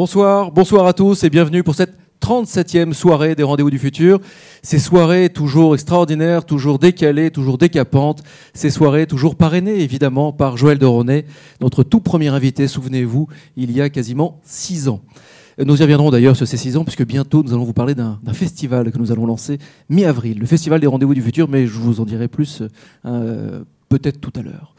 Bonsoir, bonsoir à tous et bienvenue pour cette 37e soirée des Rendez-vous du Futur. Ces soirées toujours extraordinaires, toujours décalées, toujours décapantes. Ces soirées toujours parrainées évidemment par Joël de Ronet, notre tout premier invité, souvenez-vous, il y a quasiment six ans. Nous y reviendrons d'ailleurs sur ces six ans, puisque bientôt nous allons vous parler d'un festival que nous allons lancer mi-avril, le Festival des Rendez-vous du Futur, mais je vous en dirai plus euh, peut-être tout à l'heure.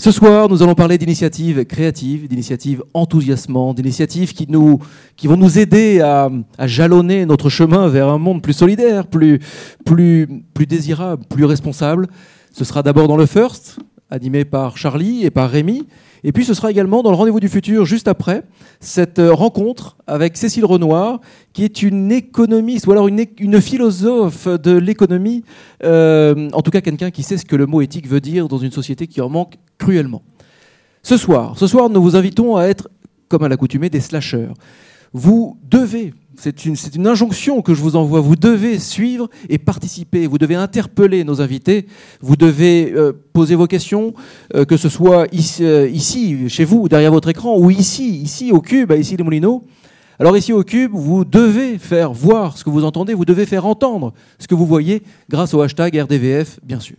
Ce soir, nous allons parler d'initiatives créatives, d'initiatives enthousiasmantes, d'initiatives qui, nous, qui vont nous aider à, jalonner notre chemin vers un monde plus solidaire, plus, plus, plus désirable, plus responsable. Ce sera d'abord dans le First, animé par Charlie et par Rémi. Et puis ce sera également dans le rendez-vous du futur, juste après, cette euh, rencontre avec Cécile Renoir, qui est une économiste, ou alors une, une philosophe de l'économie, euh, en tout cas quelqu'un qui sait ce que le mot éthique veut dire dans une société qui en manque cruellement. Ce soir, ce soir, nous vous invitons à être, comme à l'accoutumée, des slashers. Vous devez c'est une, injonction que je vous envoie. Vous devez suivre et participer. Vous devez interpeller nos invités. Vous devez euh, poser vos questions, euh, que ce soit euh, ici, chez vous, derrière votre écran, ou ici, ici au Cube, ici les Moulineaux. Alors ici au Cube, vous devez faire voir ce que vous entendez, vous devez faire entendre ce que vous voyez grâce au hashtag RDVF, bien sûr.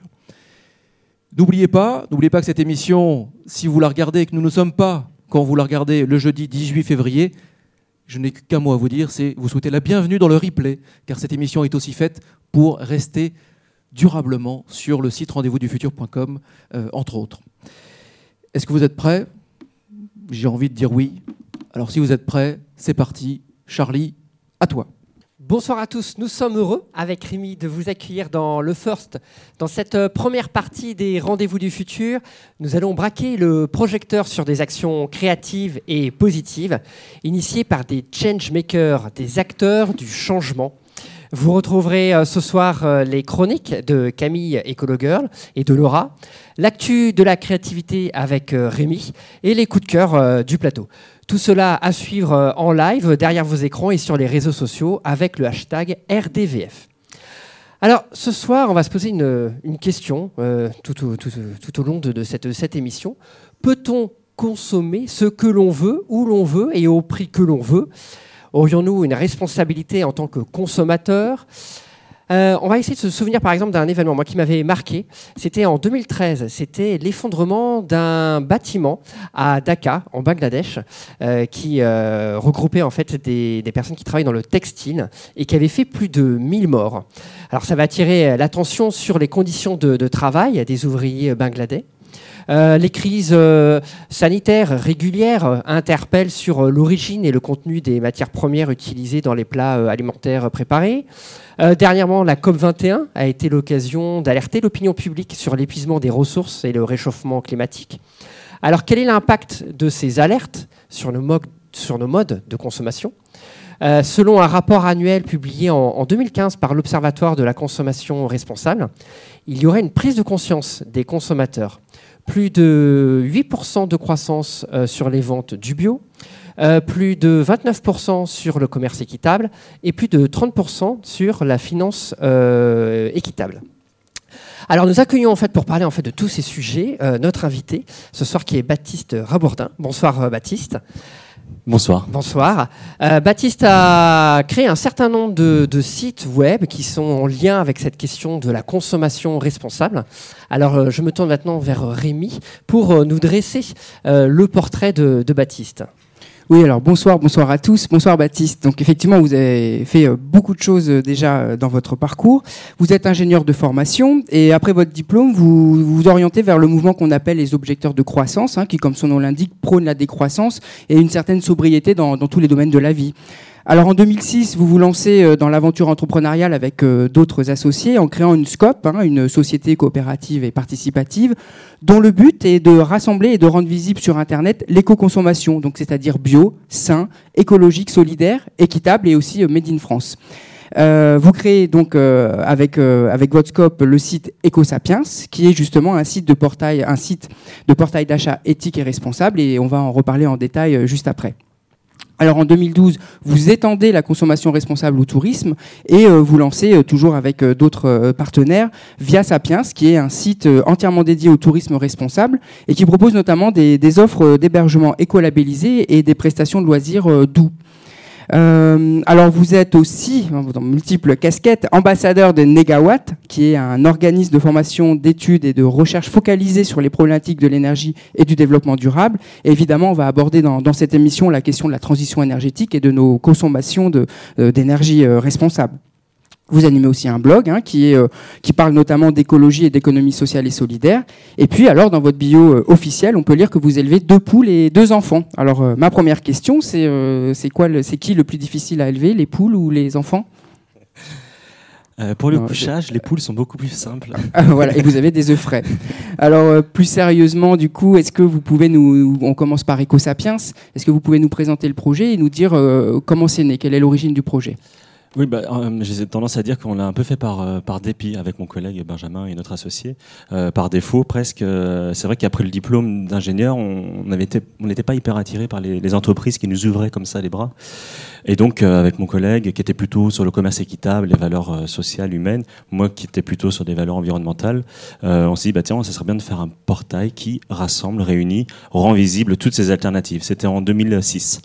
N'oubliez pas, n'oubliez pas que cette émission, si vous la regardez et que nous ne sommes pas quand vous la regardez le jeudi 18 février, je n'ai qu'un mot à vous dire, c'est vous souhaitez la bienvenue dans le replay, car cette émission est aussi faite pour rester durablement sur le site rendez-vous-du-futur.com, euh, entre autres. Est-ce que vous êtes prêts? J'ai envie de dire oui. Alors si vous êtes prêts, c'est parti. Charlie, à toi. Bonsoir à tous, nous sommes heureux avec Rémi de vous accueillir dans le First. Dans cette euh, première partie des Rendez-vous du futur, nous allons braquer le projecteur sur des actions créatives et positives, initiées par des changemakers, des acteurs du changement. Vous retrouverez euh, ce soir euh, les chroniques de Camille Ecolo Girl et de Laura, l'actu de la créativité avec Rémi et les coups de cœur du plateau. Tout cela à suivre euh, en live derrière vos écrans et sur les réseaux sociaux avec le hashtag RDVF. Alors ce soir, on va se poser une, question euh, tout, au long de, cette, cette, émission. Peut-on consommer ce que l'on veut, où l'on veut et au prix que l'on veut? Aurions-nous une responsabilité en tant que consommateur euh, on va essayer de se souvenir par exemple d'un événement qui m'avait marqué. C'était en 2013. C'était l'effondrement d'un bâtiment à Dhaka, en Bangladesh, euh, qui euh, regroupait en fait des, personnes qui travaillent dans le textile et qui avait fait plus de 1000 morts. Alors ça va attirer l'attention sur les conditions de travail des ouvriers bangladais. Euh, les crises euh, sanitaires régulières interpellent sur euh, l'origine et le contenu des matières premières utilisées dans les plats alimentaires préparés. dernièrement, la COP21 a été l'occasion d'alerter l'opinion publique sur l'épuisement des ressources et le réchauffement climatique. Alors, quel est l'impact de ces alertes sur nos, modes de consommation? Selon un rapport annuel publié en 2015 par l'Observatoire de la consommation responsable, il y aurait une prise de conscience des consommateurs plus de 8% de croissance euh, sur les ventes du bio, euh, plus de 29% sur le commerce équitable et plus de 30% sur la finance euh, équitable. Alors nous accueillons en fait pour parler en fait de tous ces sujets notre invité ce soir qui est Baptiste Rabourdin. Bonsoir Baptiste. Bonsoir. Bonsoir. Euh, Baptiste a créé un certain nombre de, sites web qui sont en lien avec cette question de la consommation responsable. Alors, euh, je me tourne maintenant vers Rémi pour euh, nous dresser le portrait de Baptiste. Oui, alors bonsoir, bonsoir à tous. Bonsoir Baptiste. Donc effectivement, vous avez fait euh, beaucoup de choses euh, déjà euh, dans votre parcours. Vous êtes ingénieur de formation et après votre diplôme, vous vous orientez vers le mouvement qu'on appelle les objecteurs de croissance, hein, qui, comme son nom l'indique, prône la décroissance et une certaine sobriété dans, dans tous les domaines de la vie. Alors en 2006, vous vous lancez euh, dans l'aventure entrepreneuriale avec euh, d'autres associés en créant une SCOP, hein, une société coopérative et participative, dont le but est de rassembler et de rendre visible sur Internet l'éco-consommation, donc c'est-à-dire bio, sain, écologique, solidaire, équitable et aussi euh, made in France. vous créez donc avec avec votre scope le site EcoSapiens, qui est justement un site de portail, un site de portail d'achat éthique et responsable, et on va en reparler en détail juste après. Alors en 2012, vous étendez la consommation responsable au tourisme et euh, vous lancez euh, toujours avec euh, d'autres partenaires via Sapiens, qui est un site entièrement dédié au tourisme responsable et qui propose notamment des, des offres d'hébergement écolabellisées et des prestations de loisirs doux. Euh, alors vous êtes aussi, dans multiples casquettes, ambassadeur de Negawatt, qui est un organisme de formation, d'études et de recherche focalisé sur les problématiques de l'énergie et du développement durable. Évidemment, on va aborder dans, dans, cette émission la question de la transition énergétique et de nos consommations euh, d'énergie euh, responsable. Vous animez aussi un blog hein, qui, est, euh, qui parle notamment d'écologie et d'économie sociale et solidaire. Et puis, alors, dans votre bio euh, officiel, on peut lire que vous élevez deux poules et deux enfants. Alors, euh, ma première question, c'est c'est quoi, c'est qui le plus difficile à élever, les poules ou les enfants? Pour le couchage, les poules sont beaucoup plus simples. Ah, voilà, et vous avez des œufs frais. Alors, plus sérieusement, du coup, est-ce que vous pouvez nous, on commence par EcoSapiens, est-ce que vous pouvez nous présenter le projet et nous dire comment c'est né, quelle est l'origine du projet? Oui, bah, euh, j'ai tendance à dire qu'on l'a un peu fait par, euh, par dépit avec mon collègue Benjamin et notre associé, euh, par défaut presque. c'est vrai qu'après le diplôme d'ingénieur, on n'était pas hyper attiré par les, les, entreprises qui nous ouvraient comme ça les bras. Et donc, avec mon collègue qui était plutôt sur le commerce équitable, les valeurs sociales, humaines, moi qui étais plutôt sur des valeurs environnementales, on s'est dit, bah, tiens, ça serait bien de faire un portail qui rassemble, réunit, rend visible toutes ces alternatives. C'était en 2006.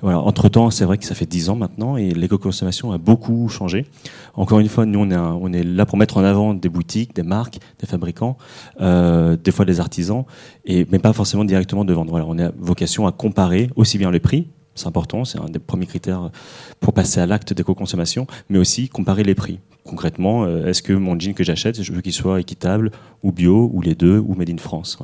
Voilà. Entre temps, c'est vrai que ça fait 10 ans maintenant et l'éco-consommation a beaucoup changé. Encore une fois, nous, on est, là pour mettre en avant des boutiques, des marques, des fabricants, euh, des fois des artisans, mais pas forcément directement de vendre. On a vocation à comparer aussi bien le prix, c'est important, c'est un des premiers critères pour passer à l'acte d'éco-consommation, mais aussi comparer les prix. Concrètement, euh, est-ce que mon jean que j'achète, je veux qu'il soit équitable ou bio, ou les deux, ou made in France.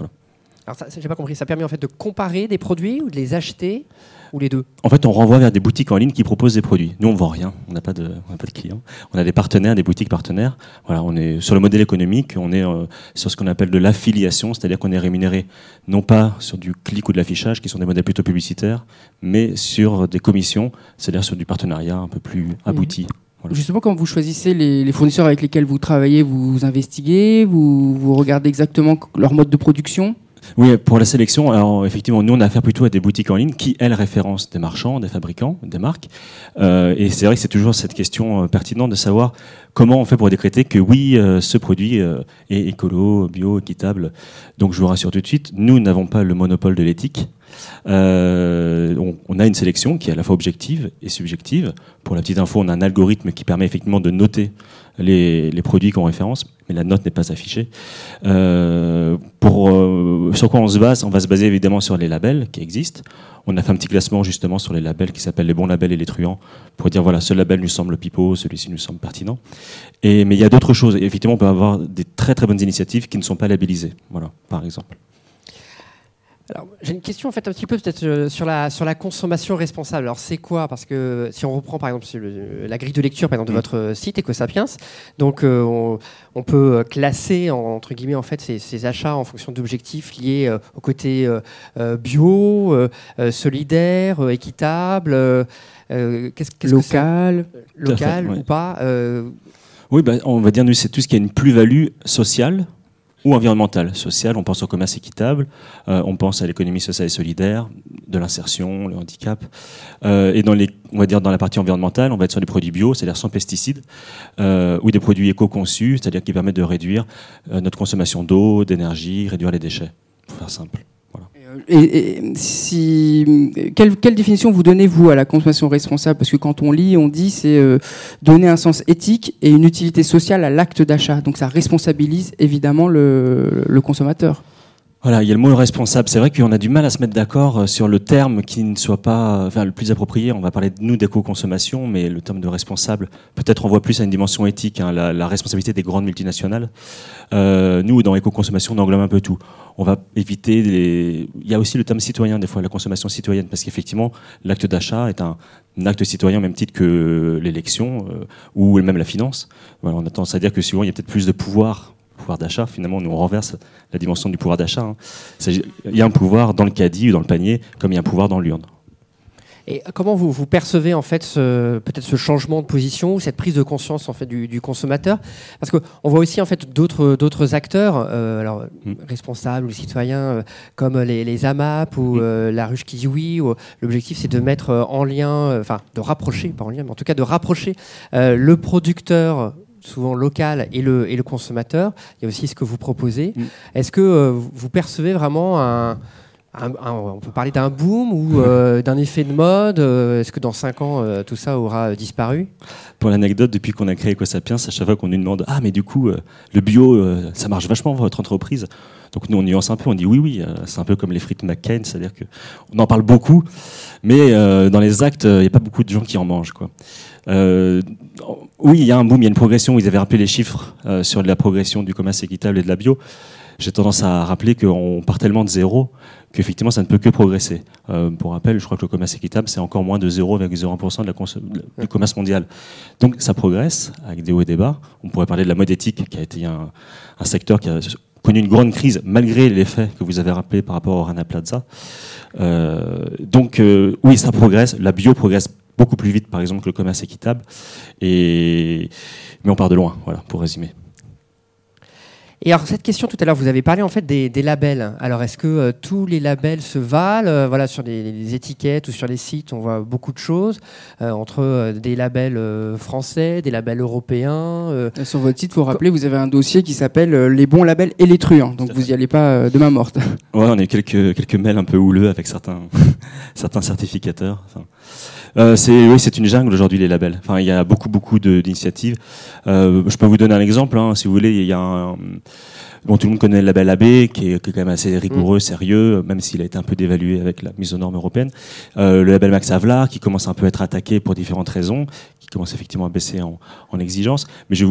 Alors ça, j'ai pas compris, ça permet en fait de comparer des produits ou de les acheter ou les deux? En fait, on renvoie vers des boutiques en ligne qui proposent des produits. Nous, on vend rien, on n'a pas de, pas de clients. On a des partenaires, des boutiques partenaires. Voilà, on est sur le modèle économique, on est euh, sur ce qu'on appelle de l'affiliation, c'est-à-dire qu'on est rémunéré non pas sur du clic ou de l'affichage, qui sont des modèles plutôt publicitaires, mais sur des commissions, c'est-à-dire sur du partenariat un peu plus abouti. Justement, quand vous choisissez les, fournisseurs avec lesquels vous travaillez, vous investiguez, vous, vous regardez exactement leur mode de production? Oui, pour la sélection, alors effectivement, nous on a affaire plutôt à des boutiques en ligne qui, elles, référencent des marchands, des fabricants, des marques. Euh, et c'est vrai que c'est toujours cette question euh, pertinente de savoir comment on fait pour décréter que oui, euh, ce produit est écolo, bio, équitable. Donc je vous rassure tout de suite, nous n'avons pas le monopole de l'éthique. On, on, a une sélection qui est à la fois objective et subjective. Pour la petite info, on a un algorithme qui permet effectivement de noter les, produits qu'on référence, mais la note n'est pas affichée. Euh, euh, sur quoi on se base? On va se baser évidemment sur les labels qui existent. On a fait un petit classement justement sur les labels qui s'appellent les bons labels et les truands pour dire voilà, ce label nous semble pipeau, celui-ci nous semble pertinent. Mais il y a d'autres choses. effectivement, on peut avoir des très très bonnes initiatives qui ne sont pas labellisées. Voilà, par exemple. Alors, j'ai une question en fait un petit peu peut-être euh, sur la, sur la consommation responsable. Alors, c'est quoi? Parce que si on reprend par exemple la grille de lecture par exemple, de mm. votre site EcoSapiens, donc euh, on, peut classer entre guillemets en fait ces, achats en fonction d'objectifs liés euh, au côté bio, solidaire, équitable, local, local ou pas. Oui, bah, on va dire nous c'est tout ce qui a une plus-value sociale ou environnementale. Sociale, on pense au commerce équitable, euh, on pense à l'économie sociale et solidaire, de l'insertion, le handicap. Euh, et dans les, on va dire dans la partie environnementale, on va être sur des produits bio, c'est-à-dire sans pesticides, euh, ou des produits éco-conçus, c'est-à-dire qui permettent de réduire notre consommation d'eau, d'énergie, réduire les déchets, pour faire simple. Et, si, quelle, définition vous donnez, vous, à la consommation responsable? Parce que quand on lit, on dit c'est euh, donner un sens éthique et une utilité sociale à l'acte d'achat. Donc ça responsabilise évidemment le consommateur. Voilà, il y a le mot responsable. C'est vrai qu'on a du mal à se mettre d'accord euh, sur le terme qui ne soit pas enfin, le plus approprié. On va parler de nous d'éco-consommation, mais le terme de responsable, peut-être on voit plus à une dimension éthique, hein, la, responsabilité des grandes multinationales. Euh, nous, dans éco-consommation, on englobe un peu tout. On va éviter les... Il y a aussi le terme citoyen, des fois, la consommation citoyenne, parce qu'effectivement, l'acte d'achat est un, acte citoyen au même titre que l'élection euh, ou même la finance. Voilà, on a tendance à dire que souvent, il y a peut-être plus de pouvoir pouvoir d'achat, finalement, nous on renverse la dimension du pouvoir d'achat. Hein. Il y a un pouvoir dans le caddie ou dans le panier, comme il y a un pouvoir dans l'urne. Et comment vous, vous percevez en fait peut-être ce changement de position ou cette prise de conscience en fait du, consommateur? Parce qu'on voit aussi en fait d'autres d'autres acteurs, euh, alors mm. responsables ou citoyens euh, comme les, les, AMAP ou mm. euh, la ruche qui dit oui. L'objectif c'est de mettre en lien, enfin de rapprocher, pas en lien, mais en tout cas de rapprocher le producteur souvent local et le, et le consommateur. Il y a aussi ce que vous proposez. Mm. Est-ce que vous percevez vraiment un on peut parler d'un boom ou euh, d'un effet de mode euh, Est-ce que dans 5 ans, euh, tout ça aura disparu? Pour l'anecdote, depuis qu'on a créé EcoSapiens, à chaque fois qu'on nous demande Ah, mais du coup, le bio, ça marche vachement votre entreprise? Donc nous, on nuance un peu, on dit oui, oui, c'est un peu comme les frites McCain, c'est-à-dire qu'on en parle beaucoup, mais dans les actes, il n'y a pas beaucoup de gens qui en mangent. Quoi. Oui, il y a un boom, il y a une progression. Ils avaient rappelé les chiffres sur la progression du commerce équitable et de la bio. J'ai tendance à rappeler qu'on part tellement de zéro qu'effectivement ça ne peut que progresser. Euh, pour rappel, je crois que le commerce équitable, c'est encore moins de 0,01% de la du commerce mondial. Donc ça progresse avec des hauts et des bas. On pourrait parler de la mode éthique, qui a été un, secteur qui a connu une grande crise, malgré l'effet que vous avez rappelé par rapport au Rana Plaza. Euh, donc euh, oui, ça progresse. La bio progresse beaucoup plus vite, par exemple, que le commerce équitable. Et... Mais on part de loin, voilà, pour résumer. Et alors cette question tout à l'heure, vous avez parlé en fait des, labels. Alors est-ce que euh, tous les labels se valent? Euh, Voilà, sur les, étiquettes ou sur les sites, on voit beaucoup de choses euh, entre des labels français, des labels européens. Sur votre site, il faut rappeler, vous avez un dossier qui s'appelle les bons labels et les truands. Donc vous n'y allez pas de main morte. Ouais, on a quelques quelques mails un peu houleux avec certains certains certificateurs. Euh, c'est oui, c'est une jungle aujourd'hui les labels. Enfin, il y a beaucoup beaucoup d'initiatives. Euh, je peux vous donner un exemple, hein, si vous voulez. Il y a un, Bon, tout le monde connaît le label AB, qui est, quand même assez rigoureux, mm. sérieux, même s'il a été un peu dévalué avec la mise aux normes européennes. Euh, le label Max Havelaar, qui commence un peu à être attaqué pour différentes raisons, qui commence effectivement à baisser en, en exigence. Mais je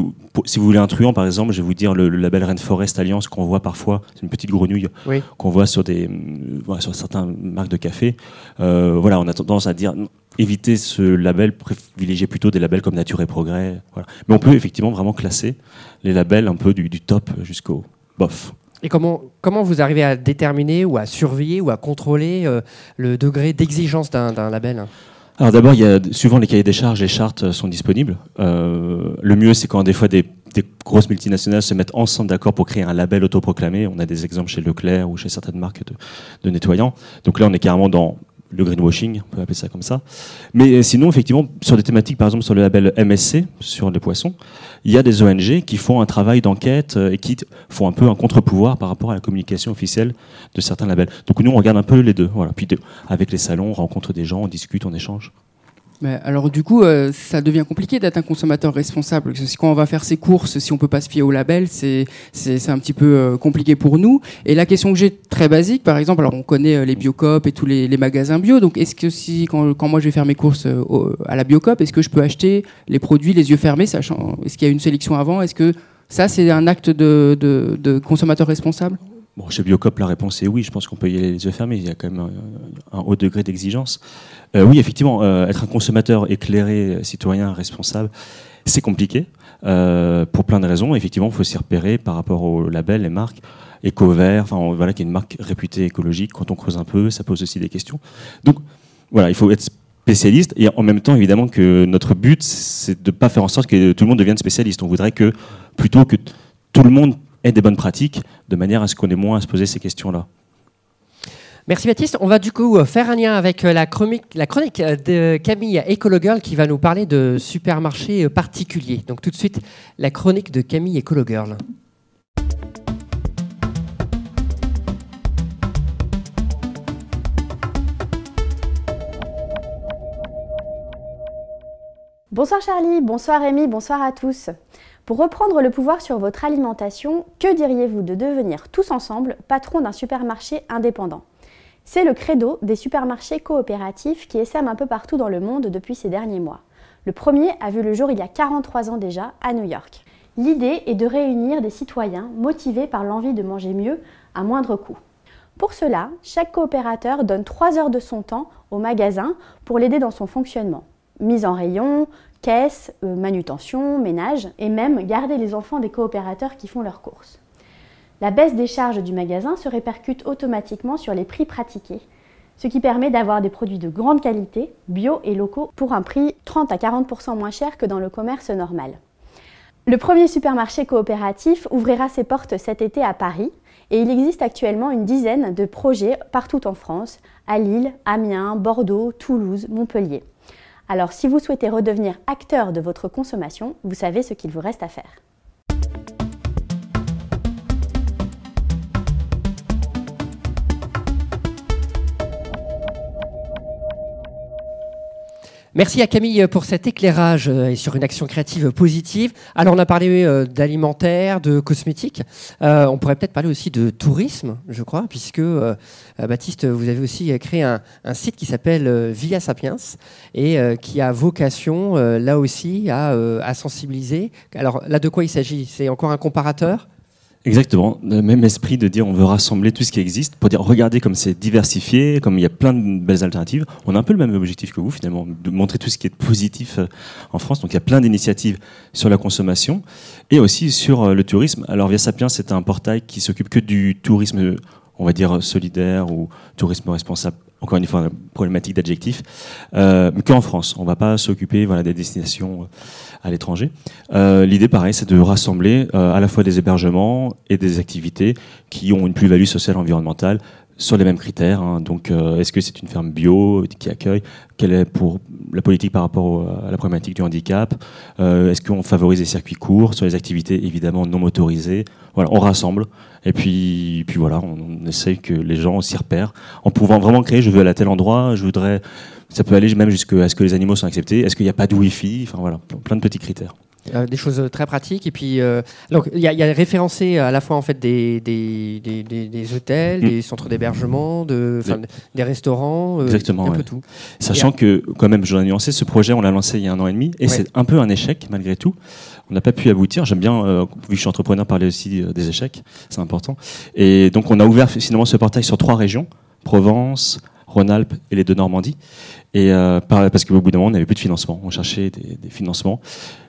si vous voulez un truand, par exemple, je vais vous dire le, label Rainforest Alliance qu'on voit parfois, c'est une petite grenouille qu'on voit sur des, sur certaines marques de café. Euh, voilà, on a tendance à dire éviter ce label, privilégier plutôt des labels comme Nature et Progrès. Voilà. Mais on peut effectivement vraiment classer les labels un peu du, du top jusqu'au bof. Et comment, comment vous arrivez à déterminer ou à surveiller ou à contrôler euh, le degré d'exigence d'un label? Alors d'abord, il y a souvent les cahiers des charges, les chartes sont disponibles. Euh, le mieux, c'est quand des fois des, grosses multinationales se mettent ensemble d'accord pour créer un label autoproclamé. On a des exemples chez Leclerc ou chez certaines marques de, de nettoyants. Donc là, on est carrément dans le greenwashing, on peut appeler ça comme ça. Mais euh, sinon, effectivement, sur des thématiques, par exemple sur le label MSC, sur les poissons, il y a des ONG qui font un travail d'enquête euh, et qui font un peu un contre-pouvoir par rapport à la communication officielle de certains labels. Donc nous, on regarde un peu les deux. Voilà. Puis avec les salons, on rencontre des gens, on discute, on échange alors du coup, euh, ça devient compliqué d'être un consommateur responsable. Parce quand on va faire ses courses, si on peut pas se fier au label, c'est un petit peu euh, compliqué pour nous. Et la question que j'ai très basique, par exemple, alors on connaît euh, les Biocop et tous les, magasins bio. Donc est-ce que si quand, moi je vais faire mes courses à la Biocop, est-ce que je peux acheter les produits les yeux fermés, sachant est-ce qu'il y a une sélection avant? Est-ce que ça c'est un acte de, de consommateur responsable? Bon, chez Biocop, la réponse est oui. Je pense qu'on peut y aller les yeux fermés. Il y a quand même un, haut degré d'exigence. Euh, oui, effectivement, euh, être un consommateur éclairé, citoyen, responsable, c'est compliqué euh, pour plein de raisons. Effectivement, il faut s'y repérer par rapport aux labels, les marques. Eco-Vert, enfin voilà, qui est une marque réputée écologique. Quand on creuse un peu, ça pose aussi des questions. Donc voilà, il faut être spécialiste et en même temps, évidemment, que notre but, c'est de ne pas faire en sorte que tout le monde devienne spécialiste. On voudrait que plutôt que tout le monde et des bonnes pratiques, de manière à ce qu'on ait moins à se poser ces questions-là. Merci Baptiste. On va du coup euh, faire un lien avec euh, la chronique, la chronique euh, de Camille Ecologirl qui va nous parler de supermarchés particuliers. Donc tout de suite, la chronique de Camille Ecologirl. Bonsoir Charlie, bonsoir Rémi, bonsoir à tous. Pour reprendre le pouvoir sur votre alimentation, que diriez-vous de devenir tous ensemble patron d'un supermarché indépendant? C'est le credo des supermarchés coopératifs qui essaiment un peu partout dans le monde depuis ces derniers mois. Le premier a vu le jour il y a 43 ans déjà à New York. L'idée est de réunir des citoyens motivés par l'envie de manger mieux à moindre coût. Pour cela, chaque coopérateur donne 3 heures de son temps au magasin pour l'aider dans son fonctionnement. Mise en rayon, caisse, euh, manutention, ménage et même garder les enfants des coopérateurs qui font leurs courses. La baisse des charges du magasin se répercute automatiquement sur les prix pratiqués. ce qui permet d'avoir des produits de grande qualité, bio et locaux, pour un prix 30 à 40% moins cher que dans le commerce normal. Le premier supermarché coopératif ouvrira ses portes cet été à Paris et il existe actuellement une dizaine de projets partout en France, à Lille, Amiens, Bordeaux, Toulouse, Montpellier. Alors si vous souhaitez redevenir acteur de votre consommation, vous savez ce qu'il vous reste à faire. Merci à Camille pour cet éclairage euh, et sur une action créative positive. Alors on a parlé euh, d'alimentaire, de cosmétiques. Euh, on pourrait peut-être parler aussi de tourisme, je crois, puisque Baptiste, vous avez aussi créé un, site qui s'appelle Via Sapiens et qui a vocation là aussi à, à sensibiliser. Alors là, de quoi il s'agit? C'est encore un comparateur? Exactement, le même esprit de dire on veut rassembler tout ce qui existe pour dire regardez comme c'est diversifié, comme il y a plein de belles alternatives. On a un peu le même objectif que vous finalement, de montrer tout ce qui est positif euh, en France. Donc il y a plein d'initiatives sur la consommation et aussi sur euh, le tourisme. Alors Via Sapiens c'est un portail qui s'occupe que du tourisme, on va dire solidaire ou tourisme responsable encore une fois, une problématique d'adjectif, euh, qu'en France. On ne va pas s'occuper voilà, des destinations à l'étranger. Euh, l'idée, pareil, c'est de rassembler euh, à la fois des hébergements et des activités qui ont une plus-value sociale environnementale sur les mêmes critères. Hein. Donc, euh, est-ce que c'est une ferme bio qui accueille? Quelle est pour la politique par rapport à la problématique du handicap? Est-ce qu'on favorise les circuits courts sur les activités évidemment non motorisées? Voilà, on rassemble et puis, puis voilà, on, on essaye que les gens s'y repèrent en pouvant vraiment créer. Je veux aller à tel endroit, je voudrais ça peut aller même jusqu'à ce que les animaux sont acceptés. Est-ce qu'il n'y a pas de Wi-Fi? Enfin voilà, plein de petits critères. Euh, des choses très pratiques et puis euh, donc il y, a référencé à la fois en fait des, des, des, hôtels, mm. des centres d'hébergement, de, des restaurants, euh, Exactement, un peu tout. Sachant que quand même, je dois nuancer, ce projet on l'a lancé il y a un an et demi et c'est un peu un échec malgré tout. On n'a pas pu aboutir. J'aime bien, vu que je suis entrepreneur, parler aussi des échecs, c'est important. Et donc on a ouvert finalement ce portail sur trois régions Provence, Rhône-Alpes et les deux Normandies. Et euh, parce qu'au bout d'un moment, on n'avait plus de financement. On cherchait des, financements.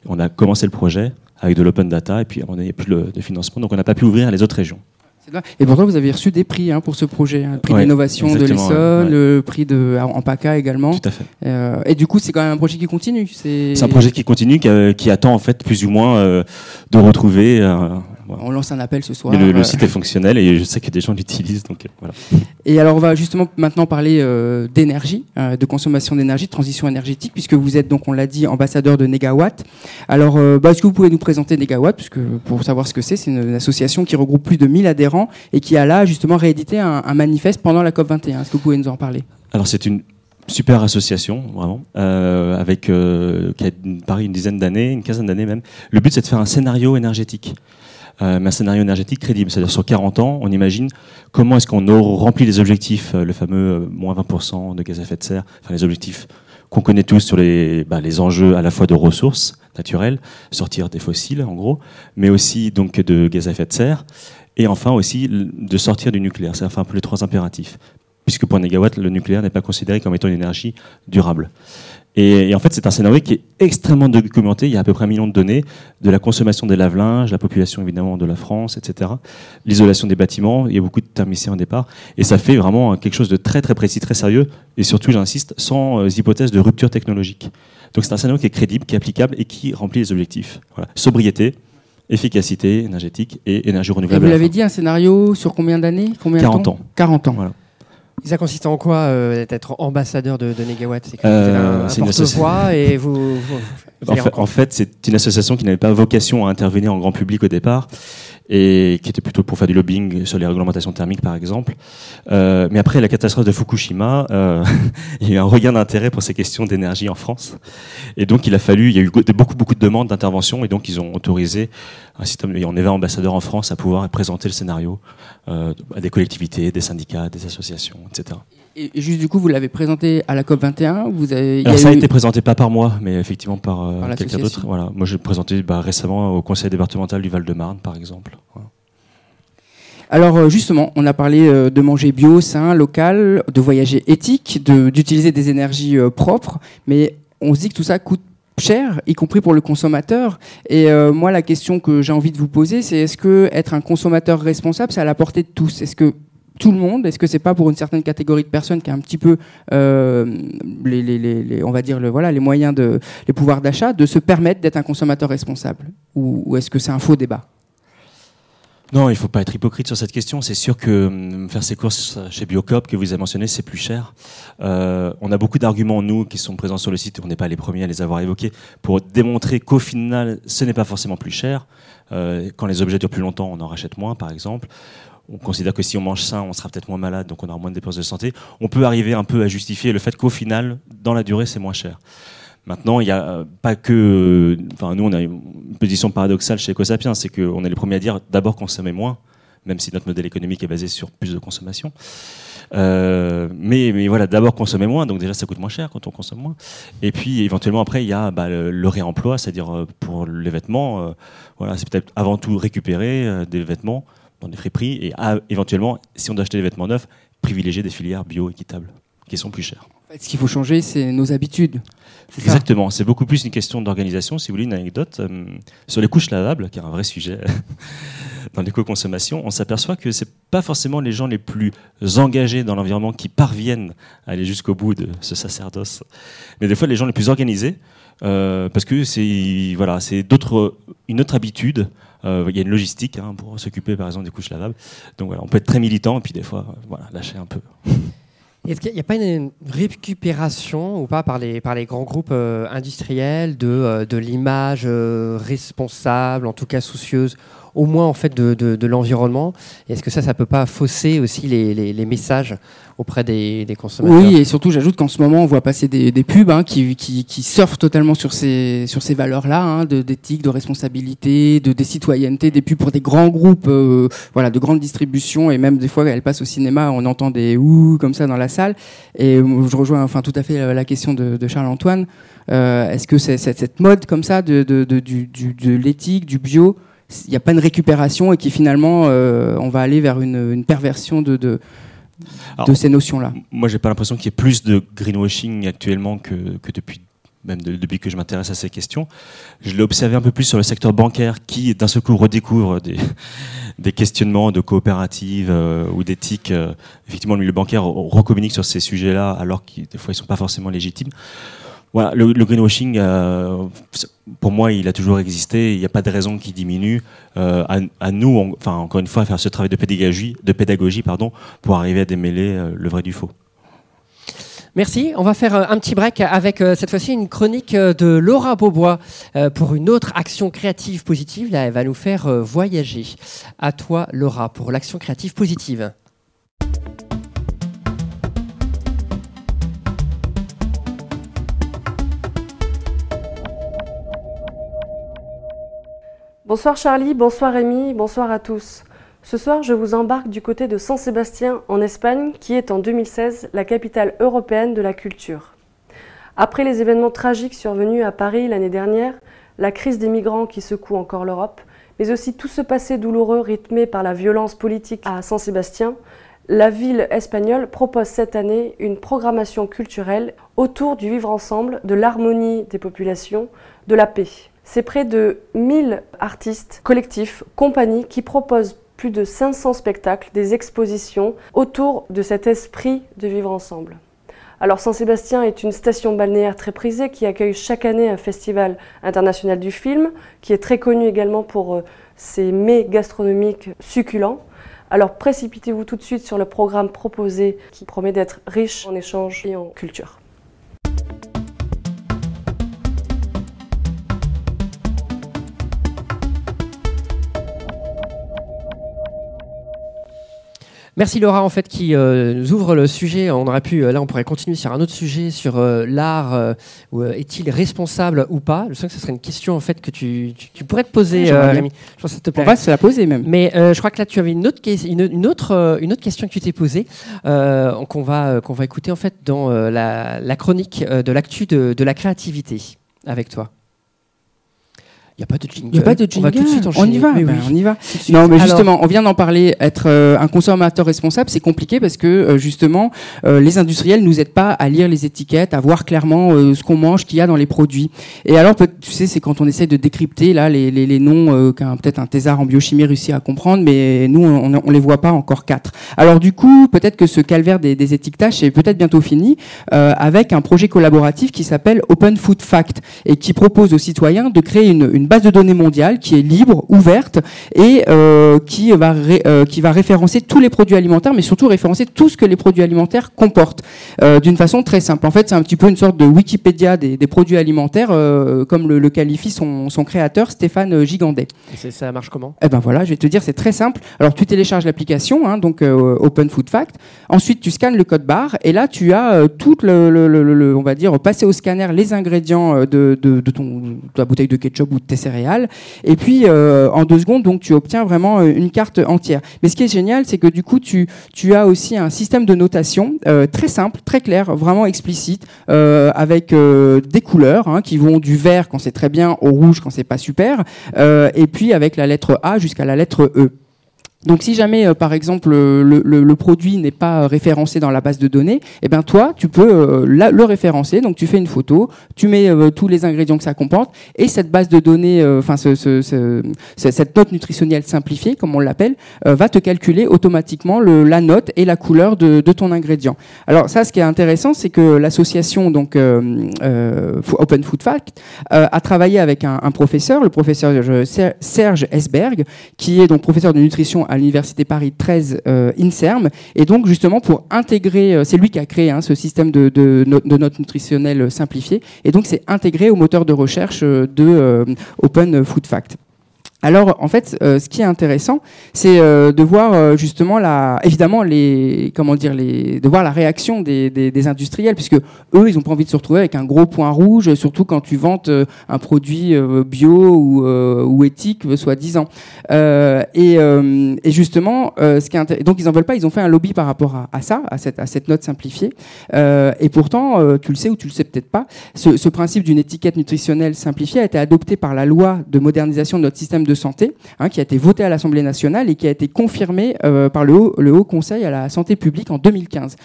On a commencé le projet avec de l'open data et puis on n'avait plus de financement. Donc on n'a pas pu ouvrir à les autres régions. Et pourtant, vous avez reçu des prix hein, pour ce projet, hein. le prix d'innovation de l'ESSOL, le prix de en PACA également. Tout à fait. Euh, et du coup, c'est quand même un projet qui continue. C'est un projet qui continue, qui, euh, qui, attend en fait plus ou moins euh, de retrouver on lance un appel ce soir. le, site est fonctionnel et je sais que des gens l'utilisent. Donc, euh, voilà. Et alors, on va justement maintenant parler euh, d'énergie, euh, de consommation d'énergie, de transition énergétique, puisque vous êtes, donc, on l'a dit, ambassadeur de Negawatt. Alors, bah, est-ce que vous pouvez nous présenter Negawatt puisque, Pour savoir ce que c'est, c'est une, association qui regroupe plus de 1000 adhérents et qui a là, justement, réédité un, manifeste pendant la COP21. Est-ce que vous pouvez nous en parler? Alors, c'est une super association, vraiment, avec qui a pareil une dizaine d'années, une quinzaine d'années même. Le but, c'est de faire un scénario énergétique euh, un scénario énergétique crédible. C'est-à-dire sur 40 ans, on imagine comment est-ce qu'on remplit les objectifs, euh, le fameux euh, moins 20% de gaz à effet de serre, enfin les objectifs qu'on connaît tous sur les, bah, les enjeux à la fois de ressources naturelles, sortir des fossiles en gros, mais aussi donc de gaz à effet de serre, et enfin aussi de sortir du nucléaire. C'est enfin un peu les trois impératifs, puisque pour un négawatt, le nucléaire n'est pas considéré comme étant une énergie durable. Et, en fait, c'est un scénario qui est extrêmement documenté. Il y a à peu près un million de données de la consommation des lave-linges, la population évidemment de la France, etc. L'isolation des bâtiments. Il y a beaucoup de thermiciens au départ. Et ça fait vraiment quelque chose de très très précis, très sérieux. Et surtout, j'insiste, sans euh, hypothèse de rupture technologique. Donc c'est un scénario qui est crédible, qui est applicable et qui remplit les objectifs. Voilà. Sobriété, efficacité énergétique et énergie renouvelable. Et vous l'avez dit, un scénario sur combien d'années? 40 ans. 40 ans. Voilà. Ça consiste en quoi euh, d'être ambassadeur de, de Negawatt C'est euh, un porte-voix et vous. en, fait, c'est une association qui n'avait pas vocation à intervenir en grand public au départ et qui était plutôt pour faire du lobbying sur les réglementations thermiques, par exemple. Euh, mais après la catastrophe de Fukushima, euh, il y a eu un regain d'intérêt pour ces questions d'énergie en France. Et donc, il a fallu, il y a eu beaucoup, beaucoup de demandes d'intervention, et donc ils ont autorisé un système, et on avait ambassadeur en France à pouvoir présenter le scénario euh, à des collectivités, des syndicats, des associations, etc. Et juste du coup, vous l'avez présenté à la COP 21. Vous avez, ça a été présenté pas par moi, mais effectivement par, euh, quelqu'un d'autre. Voilà. Moi, j'ai présenté bah, récemment au Conseil départemental du Val-de-Marne, par exemple. Alors euh, justement, on a parlé euh, de manger bio, sain, local, de voyager éthique, d'utiliser des énergies propres, mais on se dit que tout ça coûte cher, y compris pour le consommateur. Et moi, la question que j'ai envie de vous poser, c'est est-ce que être un consommateur responsable, c'est à la portée de tous? Est-ce que tout le monde Est-ce que c'est pas pour une certaine catégorie de personnes qui a un petit peu euh, les, on va dire le, voilà les moyens de les pouvoirs d'achat de se permettre d'être un consommateur responsable? Ou, ou est-ce que c'est un faux débat? Non, il ne faut pas être hypocrite sur cette question. C'est sûr que hum, faire ses courses chez Biocop, que vous avez mentionné, c'est plus cher. Euh, on a beaucoup d'arguments, nous, qui sont présents sur le site, on n'est pas les premiers à les avoir évoqués, pour démontrer qu'au final, ce n'est pas forcément plus cher. Euh, quand les objets durent plus longtemps, on en rachète moins, par exemple. On considère que si on mange sain, on sera peut-être moins malade, donc on aura moins de dépenses de santé. On peut arriver un peu à justifier le fait qu'au final, dans la durée, c'est moins cher. Maintenant, il n'y a euh, pas que. Enfin, nous, on a une position paradoxale chez EcoSapiens, c'est qu'on est les premiers à dire d'abord consommer moins, même si notre modèle économique est basé sur plus de consommation. Euh, mais, voilà, d'abord consommer moins, donc déjà ça coûte moins cher quand on consomme moins. Et puis éventuellement après, il y a bah, le, réemploi, c'est-à-dire euh, pour les vêtements, voilà, c'est peut-être avant tout récupérer des vêtements dans des friperies et éventuellement, si on doit acheter des vêtements neufs, privilégier des filières bio équitables qui sont plus chères. Ce qu'il faut changer, c'est nos habitudes. Exactement, c'est beaucoup plus une question d'organisation. Si vous voulez une anecdote, euh, sur les couches lavables, qui est un vrai sujet dans l'éco-consommation, on s'aperçoit que c'est pas forcément les gens les plus engagés dans l'environnement qui parviennent à aller jusqu'au bout de ce sacerdoce, mais des fois les gens les plus organisés, euh, parce que c'est voilà, c'est d'autres, une autre habitude. Euh, il y a une logistique hein, pour s'occuper par exemple des couches lavables. Donc voilà, on peut être très militant et puis des fois, voilà, lâcher un peu. Est-ce qu'il n'y a pas une récupération ou pas par les, par les grands groupes euh, industriels de, euh, de l'image euh, responsable, en tout cas soucieuse au moins en fait de, de, l'environnement. Est-ce que ça, ça peut pas fausser aussi les, les, messages auprès des, des, consommateurs? Oui, et surtout, j'ajoute qu'en ce moment, on voit passer des, des pubs hein, qui, qui, surfent totalement sur ces, sur ces valeurs-là, hein, d'éthique, de, responsabilité, de, des citoyennetés, des pubs pour des grands groupes, euh, voilà, de grandes distributions, et même des fois, elles passent au cinéma, on entend des ouh comme ça dans la salle. Et je rejoins enfin tout à fait la, question de, Charles-Antoine. Euh, Est-ce que cette mode comme ça de, de, de l'éthique, du bio il n'y a pas de récupération et qui finalement, euh, on va aller vers une, perversion de, de, de ces notions-là. Moi, j'ai pas l'impression qu'il y ait plus de greenwashing actuellement que, que depuis même depuis que je m'intéresse à ces questions. Je l'ai observé un peu plus sur le secteur bancaire qui, d'un seul coup, redécouvre des, des questionnements de coopérative euh, ou d'éthique. Euh, effectivement, le milieu bancaire recommunique sur ces sujets-là alors que des fois, ils ne sont pas forcément légitimes. Le, greenwashing, euh, pour moi, il a toujours existé. Il n'y a pas de raison qu'il diminue. Euh, à, nous, encore une fois, faire ce travail de pédagogie, pardon, pour arriver à démêler euh, le vrai du faux. Merci. On va faire un petit break avec cette fois-ci une chronique de Laura Beaubois pour une autre action créative positive. Elle va nous faire voyager. À toi, Laura, pour l'action créative positive. Bonsoir Charlie, bonsoir Rémi, bonsoir à tous. Ce soir, je vous embarque du côté de San Sébastien en Espagne, qui est en 2016 la capitale européenne de la culture. Après les événements tragiques survenus à Paris l'année dernière, la crise des migrants qui secoue encore l'Europe, mais aussi tout ce passé douloureux rythmé par la violence politique à San Sébastien, la ville espagnole propose cette année une programmation culturelle autour du vivre ensemble, de l'harmonie des populations, de la paix. C'est près de 1000 artistes, collectifs, compagnies qui proposent plus de 500 spectacles, des expositions autour de cet esprit de vivre ensemble. Alors Saint-Sébastien est une station balnéaire très prisée qui accueille chaque année un festival international du film, qui est très connu également pour euh, ses mets gastronomiques succulents. Alors précipitez-vous tout de suite sur le programme proposé qui promet d'être riche en échanges et en culture. Merci Laura en fait qui euh, nous ouvre le sujet. On aurait pu euh, là on pourrait continuer sur un autre sujet sur euh, l'art. est-il responsable ou pas? Je sens que ce serait une question en fait que tu, pourrais te poser, Rémi. Je pense que ça te On va se la poser même. Mais je crois que là tu avais une autre, une, autre, une autre question que tu t'es posée qu'on va qu'on va écouter en fait dans la, chronique de l'actu de, de la créativité avec toi. Il n'y a pas de jingle. Il n'y a pas de jingle. On va tout de suite On enchaîner. y va. Mais ben, oui. on y va. Non, mais Alors, justement, on vient d'en parler. Être euh, un consommateur responsable, c'est compliqué parce que euh, justement, euh, les industriels nous aident pas à lire les étiquettes, à voir clairement ce qu'on mange, qu'il y a dans les produits. Et alors, tu sais, c'est quand on essaie de décrypter là les, les, les noms qu'un peut-être un thésard en biochimie réussit à comprendre, mais nous, on, on les voit pas encore quatre. Alors du coup, peut-être que ce calvaire des, des étiquetages est peut-être bientôt fini avec un projet collaboratif qui s'appelle Open Food Fact et qui propose aux citoyens de créer une, une base de données mondiale qui est libre, ouverte et euh, qui va ré- euh, qui va référencer tous les produits alimentaires, mais surtout référencer tout ce que les produits alimentaires comportent euh, d'une façon très simple. En fait, c'est un petit peu une sorte de Wikipédia des, des produits alimentaires, comme le, le qualifie son, son créateur Stéphane Gigandet. Et ça marche comment? Eh ben voilà, je vais te dire, c'est très simple. Alors tu télécharges l'application, hein, donc Open Food Fact. Ensuite, tu scannes le code barre et là, tu as tout le, le- le- le- on va dire, passer au scanner les ingrédients de, de, de ton, de ta bouteille de ketchup ou de céréales. Et puis euh, en deux secondes, donc tu obtiens vraiment euh, une carte entière. Mais ce qui est génial, c'est que du coup, tu, tu as aussi un système de notation euh, très simple, très clair, vraiment explicite, avec des couleurs hein, qui vont du vert quand c'est très bien au rouge quand c'est pas super, et puis avec la lettre A jusqu'à la lettre E. Donc si jamais, euh, par exemple, le, le- produit n'est pas référencé dans la base de données, eh ben toi, tu peux euh, le référencer. Donc tu fais une photo, tu mets euh, tous les ingrédients que ça comporte, et cette base de données, euh, enfin ce, ce- ce- ce- cette note nutritionnelle simplifiée, comme on l'appelle, euh, va te calculer automatiquement la note et la couleur de, ton ingrédient. Alors ça, ce qui est intéressant, c'est que l'association donc euh, euh, Open Food Fact euh, a travaillé avec un, un professeur, le professeur euh, Ser- Serge Esberg, qui est donc professeur de nutrition l'université Paris 13 euh, INSERM, et donc justement pour intégrer, euh, c'est lui qui a créé hein, ce système de, de, no- de notes nutritionnelles simplifiées, et donc c'est intégré au moteur de recherche euh, de Open Food Fact. Alors, en fait, euh, ce qui est intéressant, c'est euh, de voir euh, justement la, évidemment les, comment dire, les, de voir la réaction des, des, industriels, puisque eux, ils ont pas envie de se retrouver avec un gros point rouge, surtout quand tu vantes un produit bio ou, ou éthique, soi-disant. Et, et justement, ce qui est donc ils en veulent pas, ils ont fait un lobby par rapport à, à ça, à cette, à cette note simplifiée. Et pourtant, tu le sais ou tu le sais peut-être pas, ce, ce principe d'une étiquette nutritionnelle simplifiée a été adopté par la loi de modernisation de notre système de santé, hein, qui a été votée à l'Assemblée nationale et qui a été confirmée euh, par le haut, le haut Conseil à la santé publique en 2015.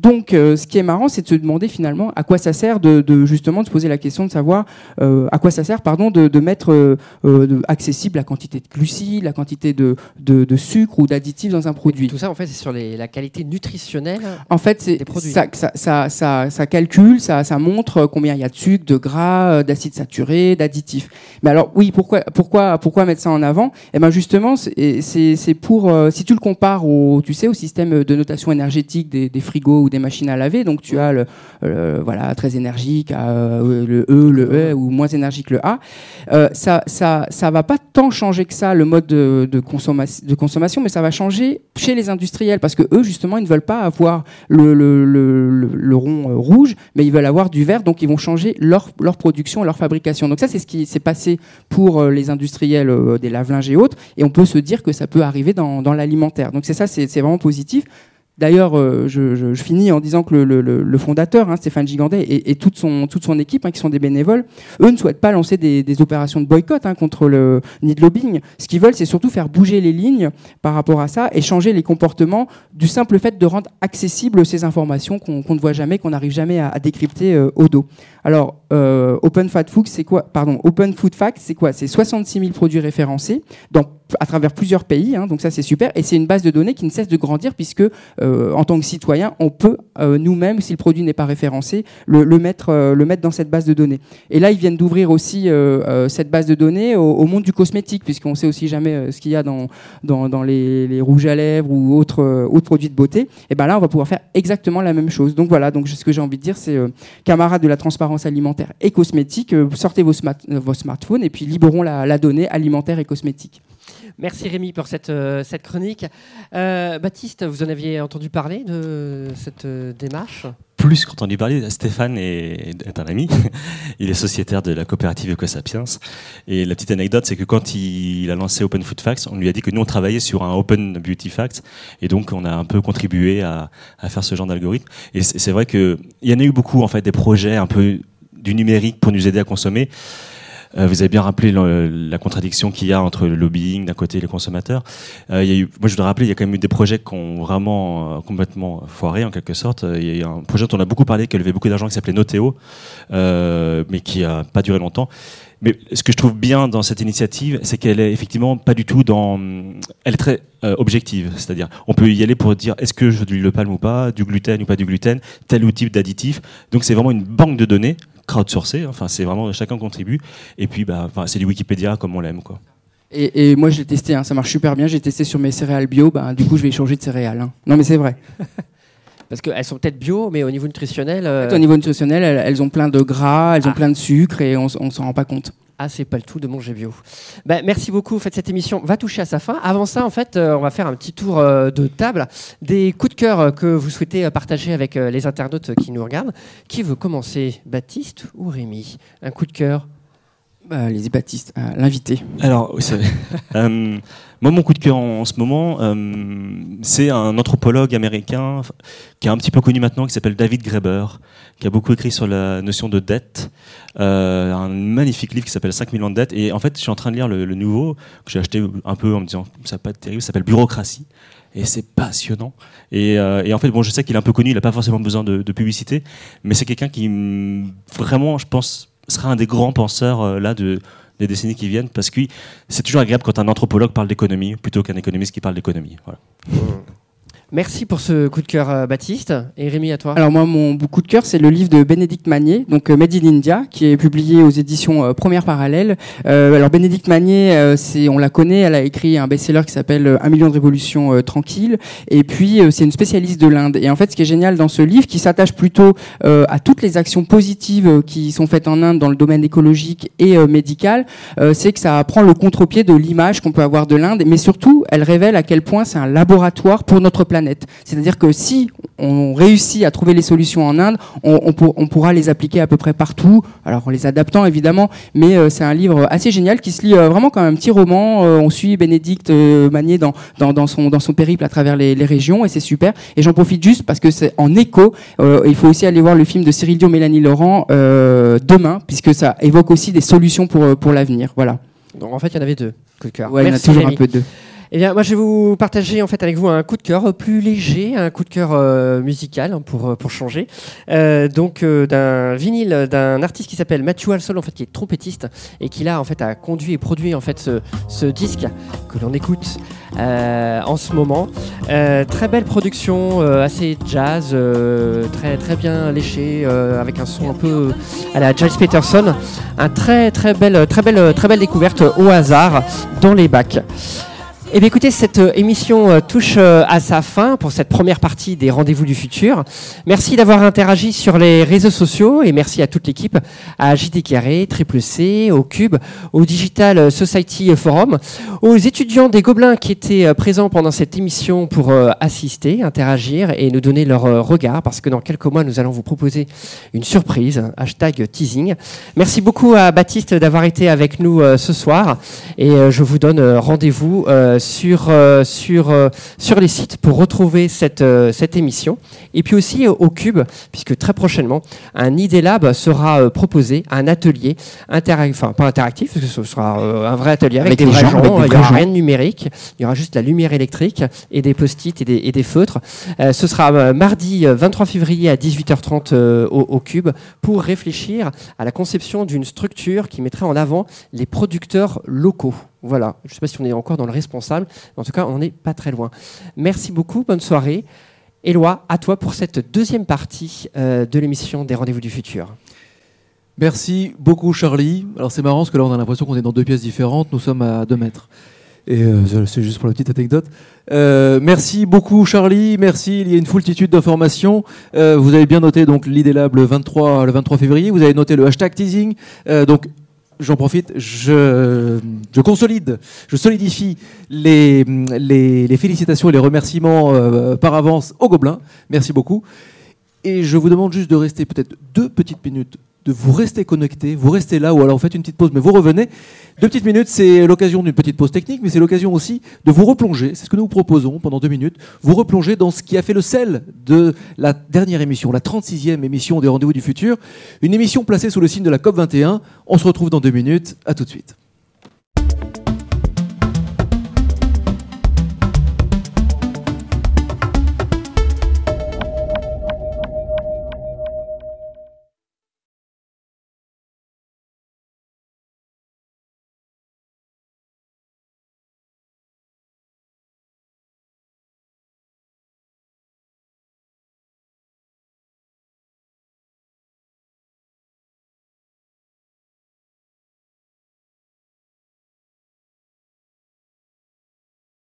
Donc, euh, ce qui est marrant, c'est de se demander finalement à quoi ça sert de, de justement de se poser la question de savoir euh, à quoi ça sert, pardon, de, de mettre euh, euh, de- accessible la quantité de glucides, la quantité de, de, de sucre ou d'additifs dans un produit. Tout ça, en fait, c'est sur les- la qualité nutritionnelle. En fait, c'est ça, ça, ça, ça, calcule, ça, ça montre combien il y a de sucre, de gras, euh, d'acides saturés, d'additifs. Mais alors, oui, pourquoi, pourquoi, pourquoi mettre ça en avant? Eh ben, justement, c'est pour euh, si tu le compares au, tu sais, au système de notation énergétique des, des frigos ou des machines à laver. Donc, tu as le, voilà, très énergique, euh, le E, le E ou moins énergique le A. Euh, ça, ça, ça va pas tant changer que ça le mode de, de, consommation, de consommation, mais ça va changer chez les industriels parce que eux, justement, ils ne veulent pas avoir le, le, le, le- le rond euh, rouge, mais ils veulent avoir du vert, donc ils vont changer leur, leur production, leur fabrication. Donc ça, c'est ce qui s'est passé pour les industriels des lave-linges et autres, et on peut se dire que ça peut arriver dans, dans l'alimentaire. Donc c'est ça, c'est c'est vraiment positif. D'ailleurs, euh, je, finis en disant que le, fondateur, hein, Stéphane Gigandet, et, toute, son, équipe, hein, qui sont des bénévoles, eux ne souhaitent pas lancer des, opérations de boycott hein, contre le ni de lobbying. Ce qu'ils veulent, c'est surtout faire bouger les lignes par rapport à ça et changer les comportements du simple fait de rendre accessibles ces informations qu'on ne voit jamais, qu'on n'arrive jamais à, décrypter euh, au dos. Alors, euh, Open Fat Food, c'est quoi Pardon, Open Food Fact, c'est quoi? C'est 66 000 produits référencés à travers plusieurs pays, donc ça c'est super, et c'est une base de données qui ne cesse de grandir puisque en tant que citoyen, on peut euh, nous-mêmes, si le produit n'est pas référencé, le, mettre, euh, le mettre dans cette base de données. Et là, ils viennent d'ouvrir aussi euh, euh, cette base de données au, monde du cosmétique, puisqu'on sait aussi jamais euh, ce qu'il y a dans, les, rouges à lèvres ou autres, euh, produits de beauté. Et ben là, on va pouvoir faire exactement la même chose. Donc voilà, ce que j'ai envie de dire, c'est euh, camarades de la transparence alimentaire et cosmétique, euh, sortez vos, smart- euh, vos smartphones et puis libérons la donnée alimentaire et cosmétique. Merci Rémi pour cette, euh, chronique. Euh, Baptiste, vous en aviez entendu parler de cette euh, démarche? Plus qu'entendu parler, Stéphane est, un ami. Il est sociétaire de la coopérative EcoSapiens. Et la petite anecdote, c'est que quand il a lancé Open Food Facts, on lui a dit que nous, on travaillait sur un Open Beauty Facts. Et donc, on a un peu contribué à, à faire ce genre d'algorithme. Et c'est vrai qu'il y en a eu beaucoup, en fait, des projets un peu du numérique pour nous aider à consommer. Euh, vous avez bien rappelé la contradiction qu'il y a entre le lobbying d'un côté et les consommateurs. Euh, moi, je voudrais rappeler, il y a quand même eu des projets qui ont vraiment complètement foiré en quelque sorte. Il y a eu un projet dont on a beaucoup parlé, qui a levé beaucoup d'argent, qui s'appelait Noteo, mais qui a pas duré longtemps. Mais ce que je trouve bien dans cette initiative, c'est qu'elle est effectivement pas du tout dans. Elle est très euh, objective, c'est-à-dire on peut y aller pour dire est-ce que je du le palme ou pas, du gluten ou pas du gluten, tel ou type d'additif. Donc c'est vraiment une banque de données crowdsourcée. Enfin, c'est vraiment chacun contribue. Et puis, bah, c'est du Wikipédia comme on l'aime, quoi. Et, moi, j'ai testé, hein, ça marche super bien. J'ai testé sur mes céréales bio. Bah, du coup, je vais changer de céréales. Hein. Non, mais c'est vrai. Parce qu'elles sont peut-être bio, mais au niveau nutritionnel. Euh, au niveau nutritionnel, elles, ont plein de gras, elles ont ah. plein de sucre et on, ne s'en rend pas compte. Ah, c'est pas le tout de manger bio. Ben, merci beaucoup. En fait, cette émission va toucher à sa fin. Avant ça, en fait, euh, on va faire un petit tour euh, de table des coups de cœur que vous souhaitez partager avec les internautes qui nous regardent. Qui veut commencer, Baptiste ou Rémi? Un coup de cœur bah, les Baptiste, l'invité. Alors, Moi, mon coup de cœur en, ce moment, euh, c'est un anthropologue américain qui est un petit peu connu maintenant, qui s'appelle David Graeber, qui a beaucoup écrit sur la notion de dette. Euh, un magnifique livre qui s'appelle 5000 ans de dette. Et en fait, je suis en train de lire le, nouveau, que j'ai acheté un peu en me disant, ça va pas être terrible, ça s'appelle Bureaucratie. Et c'est passionnant. Et, euh, en fait, bon, je sais qu'il est un peu connu, il n'a pas forcément besoin de, de publicité, mais c'est quelqu'un qui, vraiment, je pense, sera un des grands penseurs là de les décennies qui viennent, parce que c'est toujours agréable quand un anthropologue parle d'économie plutôt qu'un économiste qui parle d'économie. Voilà. Mmh. Merci pour ce coup de cœur, euh, Baptiste. Et Rémi, à toi. Alors moi, mon coup de cœur, c'est le livre de Bénédicte Magnier, donc euh, Made in India, qui est publié aux éditions euh, Première Parallèle. alors Bénédicte Magnier, on la connaît, elle a écrit un best-seller qui s'appelle Un million de révolutions tranquilles. Et puis c'est une spécialiste de l'Inde. Et en fait, ce qui est génial dans ce livre, qui s'attache plutôt à toutes les actions positives qui sont faites en Inde dans le domaine écologique et médical, c'est que ça prend le contre-pied de l'image qu'on peut avoir de l'Inde, mais surtout, elle révèle à quel point c'est un laboratoire pour notre planète. C'est-à-dire que si on réussit à trouver les solutions en Inde, on, pourra les appliquer à peu près partout, alors en les adaptant évidemment, mais euh, c'est un livre assez génial qui se lit euh, vraiment comme un petit roman. Euh, on suit Bénédicte Magnier dans, dans, son, dans son périple à travers les, régions et c'est super. Et j'en profite juste parce que c'est en écho. il faut aussi aller voir le film de Cyril Dion, Mélanie Laurent demain, puisque ça évoque aussi des solutions pour, pour l'avenir. Voilà. Donc en fait, il y en avait deux. Ouais, il y en a toujours un peu deux. Eh bien, moi, je vais vous partager en fait avec vous un coup de cœur plus léger, un coup de cœur euh, musical hein, pour euh, pour changer. Euh, donc d'un vinyle d'un artiste qui s'appelle Matthew Alsol, en fait, qui est trompettiste et qui là en fait a conduit et produit en fait ce, ce disque que l'on écoute en ce moment. très belle production, assez jazz, très très bien léché, avec un son un peu à la Giles Peterson. Un très très belle très belle très belle découverte au hasard dans les bacs. Eh bien écoutez, cette euh, émission euh, touche euh, à sa fin pour cette première partie des Rendez-vous du futur. Merci d'avoir interagi sur les réseaux sociaux et merci à toute l'équipe, à JT Carré, Triple C, au Cube, au Digital Society Forum, aux étudiants des Gobelins qui étaient présents pendant cette émission pour assister, interagir et nous donner leur regard parce que dans quelques mois nous allons vous proposer une surprise, hashtag teasing. Merci beaucoup à Baptiste d'avoir été avec nous ce soir et je vous donne rendez-vous sur, euh, sur, euh, sur les sites pour retrouver cette, euh, cette émission. Et puis aussi au Cube, puisque très prochainement, un ID Lab sera proposé, un atelier, enfin pas interactif, parce que ce sera un vrai atelier avec, des vrais gens, il n'y aura rien de numérique, il y aura juste la lumière électrique et des post-it et des, et des feutres. ce sera mardi 23 février à 18h30 au, au Cube pour réfléchir à la conception d'une structure qui mettrait en avant les producteurs locaux. Voilà, je ne sais pas si on est encore dans le responsable, en tout cas, on n'est pas très loin. Merci beaucoup, bonne soirée. Éloi, à toi pour cette deuxième partie euh, de l'émission des Rendez-vous du futur. Merci beaucoup, Charlie. Alors, c'est marrant parce que là, on a l'impression qu'on est dans deux pièces différentes. Nous sommes à deux mètres. Et euh, c'est juste pour la petite anecdote. Euh, merci beaucoup Charlie, merci. Il y a une foultitude d'informations. vous avez bien noté donc le 23, le 23 février. Vous avez noté le hashtag teasing. J'en profite, je, consolide, je solidifie les, félicitations et les remerciements euh, par avance aux Gobelins. Merci beaucoup. Et je vous demande juste de rester peut-être deux petites minutes de vous rester connecté, vous restez là, ou alors vous faites une petite pause, mais vous revenez. Deux petites minutes, c'est l'occasion d'une petite pause technique, mais c'est l'occasion aussi de vous replonger, c'est ce que nous vous proposons pendant deux minutes, vous replonger dans ce qui a fait le sel de la dernière émission, la 36e émission des Rendez-vous du Futur, une émission placée sous le signe de la COP21. On se retrouve dans deux minutes, à tout de suite.